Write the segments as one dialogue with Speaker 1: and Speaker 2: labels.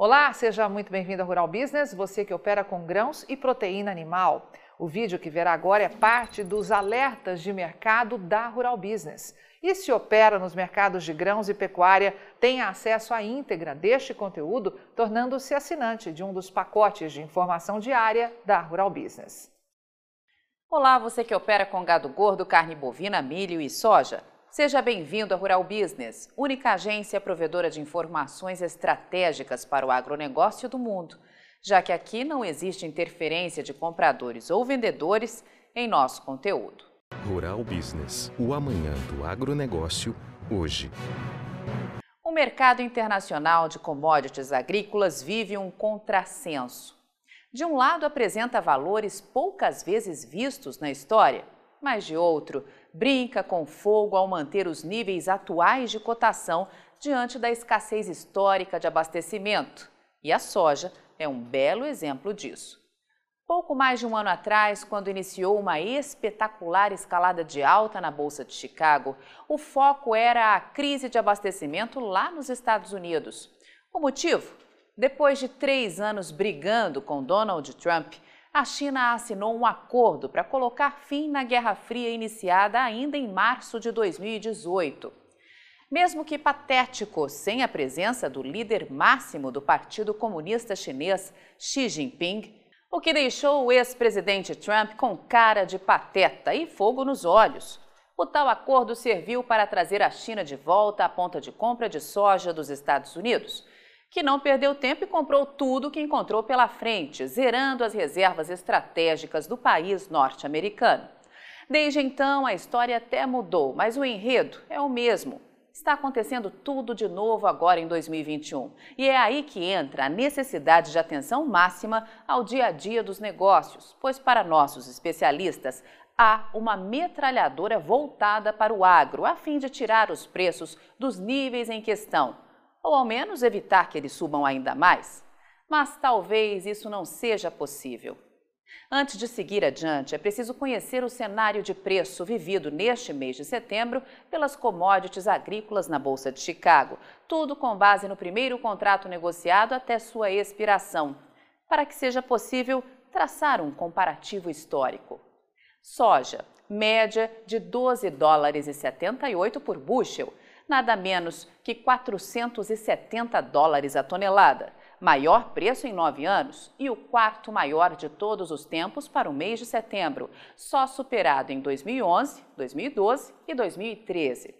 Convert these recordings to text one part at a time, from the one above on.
Speaker 1: Olá, seja muito bem-vindo ao Rural Business, você que opera com grãos e proteína animal. O vídeo que verá agora é parte dos alertas de mercado da Rural Business. E se opera nos mercados de grãos e pecuária, tem acesso à íntegra deste conteúdo, tornando-se assinante de um dos pacotes de informação diária da Rural Business.
Speaker 2: Olá, você que opera com gado gordo, carne bovina, milho e soja. Seja bem-vindo à Rural Business, única agência provedora de informações estratégicas para o agronegócio do mundo, já que aqui não existe interferência de compradores ou vendedores em nosso conteúdo.
Speaker 3: Rural Business, o amanhã do agronegócio, hoje.
Speaker 2: O mercado internacional de commodities agrícolas vive um contrassenso. De um lado, apresenta valores poucas vezes vistos na história, mas de outro, brinca com fogo ao manter os níveis atuais de cotação diante da escassez histórica de abastecimento. E a soja é um belo exemplo disso. Pouco mais de um ano atrás, quando iniciou uma espetacular escalada de alta na Bolsa de Chicago, o foco era a crise de abastecimento lá nos Estados Unidos. O motivo? Depois de três anos brigando com Donald Trump, a China assinou um acordo para colocar fim na Guerra Fria iniciada ainda em março de 2018. Mesmo que patético, sem a presença do líder máximo do Partido Comunista Chinês, Xi Jinping, o que deixou o ex-presidente Trump com cara de pateta e fogo nos olhos. O tal acordo serviu para trazer a China de volta à ponta de compra de soja dos Estados Unidos que não perdeu tempo e comprou tudo que encontrou pela frente, zerando as reservas estratégicas do país norte-americano. Desde então, a história até mudou, mas o enredo é o mesmo. Está acontecendo tudo de novo agora em 2021. E é aí que entra a necessidade de atenção máxima ao dia a dia dos negócios, pois, para nossos especialistas, há uma metralhadora voltada para o agro, a fim de tirar os preços dos níveis em questão ou ao menos evitar que eles subam ainda mais. Mas talvez isso não seja possível. Antes de seguir adiante, é preciso conhecer o cenário de preço vivido neste mês de setembro pelas commodities agrícolas na Bolsa de Chicago, tudo com base no primeiro contrato negociado até sua expiração, para que seja possível traçar um comparativo histórico. Soja, média de 12 dólares e 78 por bushel, nada menos que 470 dólares a tonelada, maior preço em nove anos e o quarto maior de todos os tempos para o mês de setembro, só superado em 2011, 2012 e 2013.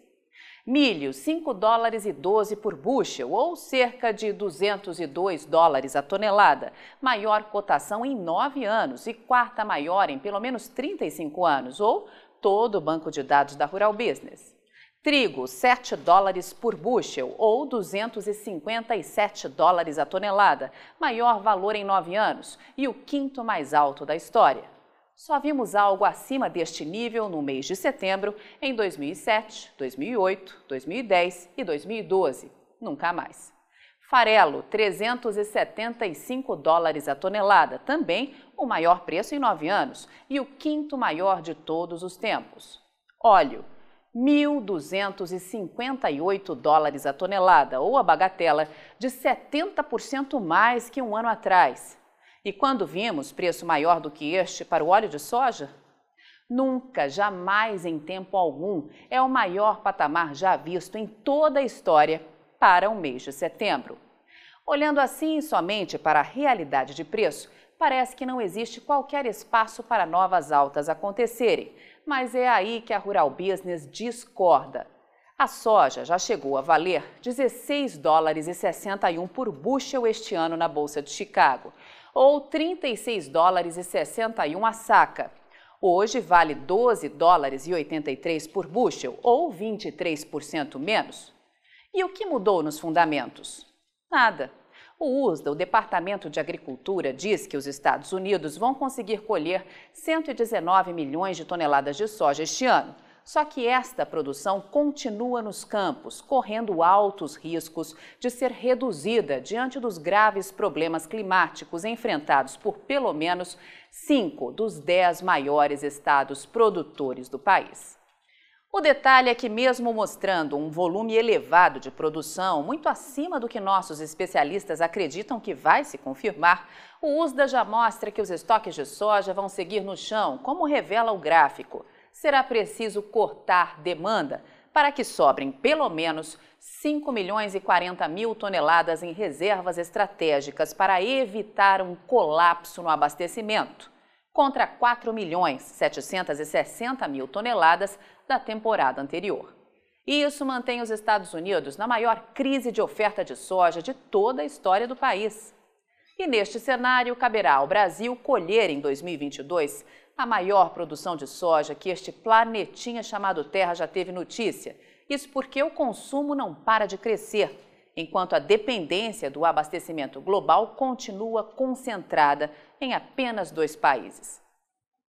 Speaker 2: Milho, 5 dólares e 12 por bushel, ou cerca de 202 dólares a tonelada, maior cotação em nove anos e quarta maior em pelo menos 35 anos, ou todo o banco de dados da Rural Business. Trigo, 7 dólares por bushel ou 257 dólares a tonelada, maior valor em nove anos e o quinto mais alto da história. Só vimos algo acima deste nível no mês de setembro em 2007, 2008, 2010 e 2012. Nunca mais. Farelo, 375 dólares a tonelada, também o maior preço em nove anos e o quinto maior de todos os tempos. Óleo, 1.258 dólares a tonelada, ou a bagatela de 70% mais que um ano atrás. E quando vimos preço maior do que este para o óleo de soja? Nunca, jamais em tempo algum, é o maior patamar já visto em toda a história para o mês de setembro. Olhando assim somente para a realidade de preço, parece que não existe qualquer espaço para novas altas acontecerem, mas é aí que a Rural Business discorda. A soja já chegou a valer 16 dólares e 61 por bushel este ano na Bolsa de Chicago, ou 36 dólares e 61 a saca. Hoje vale 12 dólares e 83 por bushel, ou 23% menos. E o que mudou nos fundamentos? Nada. O USDA, o Departamento de Agricultura, diz que os Estados Unidos vão conseguir colher 119 milhões de toneladas de soja este ano. Só que esta produção continua nos campos, correndo altos riscos de ser reduzida diante dos graves problemas climáticos enfrentados por pelo menos cinco dos dez maiores estados produtores do país. O detalhe é que, mesmo mostrando um volume elevado de produção, muito acima do que nossos especialistas acreditam que vai se confirmar, o USDA já mostra que os estoques de soja vão seguir no chão, como revela o gráfico. Será preciso cortar demanda para que sobrem pelo menos 5 milhões e 40 mil toneladas em reservas estratégicas para evitar um colapso no abastecimento, contra 4 milhões 760 mil toneladas da temporada anterior. E isso mantém os Estados Unidos na maior crise de oferta de soja de toda a história do país. E neste cenário, caberá ao Brasil colher em 2022 a maior produção de soja que este planetinha chamado Terra já teve notícia. Isso porque o consumo não para de crescer, enquanto a dependência do abastecimento global continua concentrada em apenas dois países.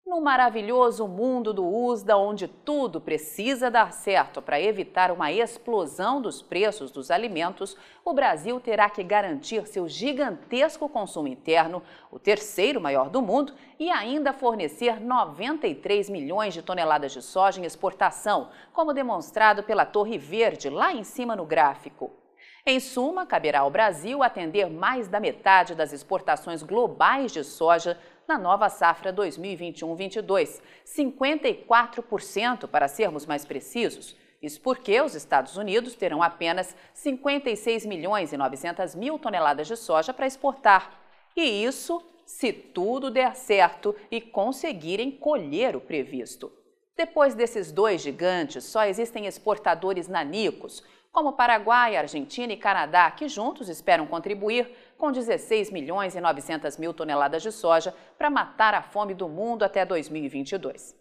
Speaker 2: No maravilhoso mundo do USDA, onde tudo precisa dar certo para evitar uma explosão dos preços dos alimentos, o Brasil terá que garantir seu gigantesco consumo interno, o terceiro maior do mundo, e ainda fornecer 93 milhões de toneladas de soja em exportação, como demonstrado pela Torre Verde lá em cima no gráfico. Em suma, caberá ao Brasil atender mais da metade das exportações globais de soja na nova safra 2021-22, 54% para sermos mais precisos. Isso porque os Estados Unidos terão apenas 56 milhões e 900 mil toneladas de soja para exportar. E isso se tudo der certo e conseguirem colher o previsto. Depois desses dois gigantes, só existem exportadores nanicos, como Paraguai, Argentina e Canadá, que juntos esperam contribuir com 16 milhões e 900 mil toneladas de soja para matar a fome do mundo até 2022.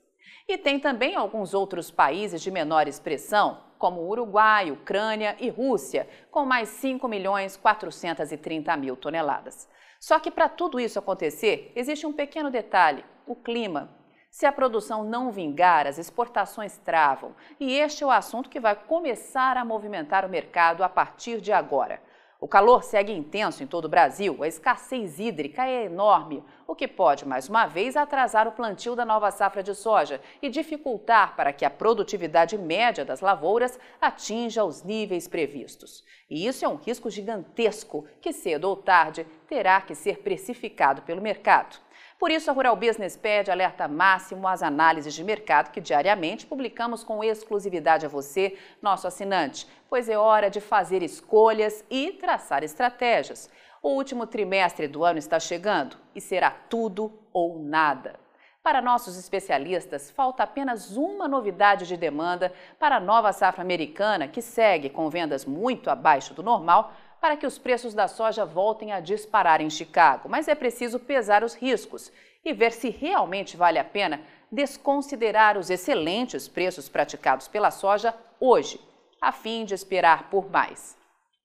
Speaker 2: E tem também alguns outros países de menor expressão, como Uruguai, Ucrânia e Rússia, com mais 5 milhões 430 mil toneladas. Só que para tudo isso acontecer, existe um pequeno detalhe: o clima. Se a produção não vingar, as exportações travam. E este é o assunto que vai começar a movimentar o mercado a partir de agora. O calor segue intenso em todo o Brasil, a escassez hídrica é enorme, o que pode, mais uma vez, atrasar o plantio da nova safra de soja e dificultar para que a produtividade média das lavouras atinja os níveis previstos. E isso é um risco gigantesco que, cedo ou tarde, terá que ser precificado pelo mercado. Por isso, a Rural Business pede alerta máximo às análises de mercado que diariamente publicamos com exclusividade a você, nosso assinante, pois é hora de fazer escolhas e traçar estratégias. O último trimestre do ano está chegando e será tudo ou nada. Para nossos especialistas, falta apenas uma novidade de demanda para a nova safra americana, que segue com vendas muito abaixo do normal, para que os preços da soja voltem a disparar em Chicago, mas é preciso pesar os riscos e ver se realmente vale a pena desconsiderar os excelentes preços praticados pela soja hoje, a fim de esperar por mais.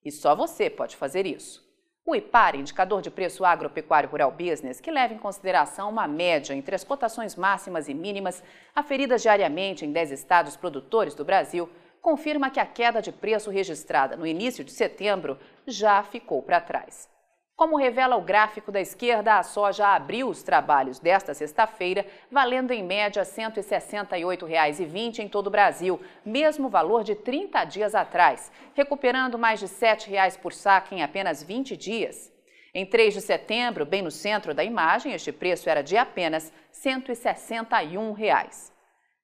Speaker 2: E só você pode fazer isso. O IPAR, Indicador de Preço Agropecuário Rural Business, que leva em consideração uma média entre as cotações máximas e mínimas aferidas diariamente em 10 estados produtores do Brasil, confirma que a queda de preço registrada no início de setembro já ficou para trás. Como revela o gráfico da esquerda, a soja abriu os trabalhos desta sexta-feira, valendo em média R$ 168,20 em todo o Brasil, mesmo valor de 30 dias atrás, recuperando mais de R$ 7,00 por saco em apenas 20 dias. Em 3 de setembro, bem no centro da imagem, este preço era de apenas 161 reais.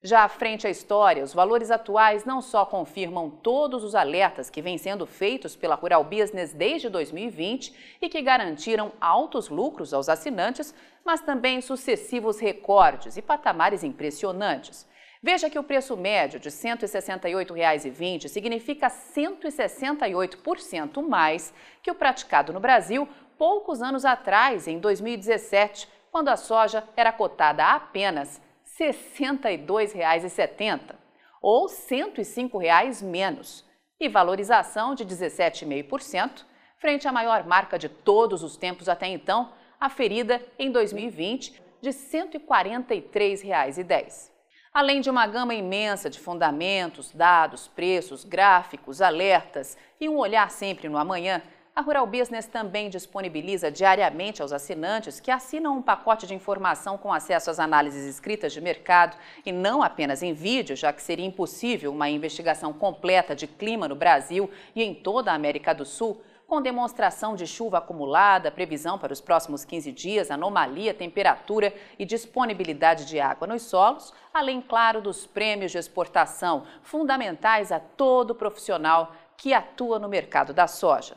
Speaker 2: Já à frente à história, os valores atuais não só confirmam todos os alertas que vêm sendo feitos pela Rural Business desde 2020 e que garantiram altos lucros aos assinantes, mas também sucessivos recordes e patamares impressionantes. Veja que o preço médio de R$ 168,20 significa 168% mais que o praticado no Brasil poucos anos atrás, em 2017, quando a soja era cotada a apenas R$ 62,70 ou R$ 105,00 menos, e valorização de 17,5% frente à maior marca de todos os tempos até então, aferida em 2020 de R$ 143,10. Além de uma gama imensa de fundamentos, dados, preços, gráficos, alertas e um olhar sempre no amanhã, A Rural Business também disponibiliza diariamente aos assinantes que assinam um pacote de informação com acesso às análises escritas de mercado e não apenas em vídeo, já que seria impossível uma investigação completa de clima no Brasil e em toda a América do Sul, com demonstração de chuva acumulada, previsão para os próximos 15 dias, anomalia, temperatura e disponibilidade de água nos solos, além, claro, dos prêmios de exportação, fundamentais a todo profissional que atua no mercado da soja.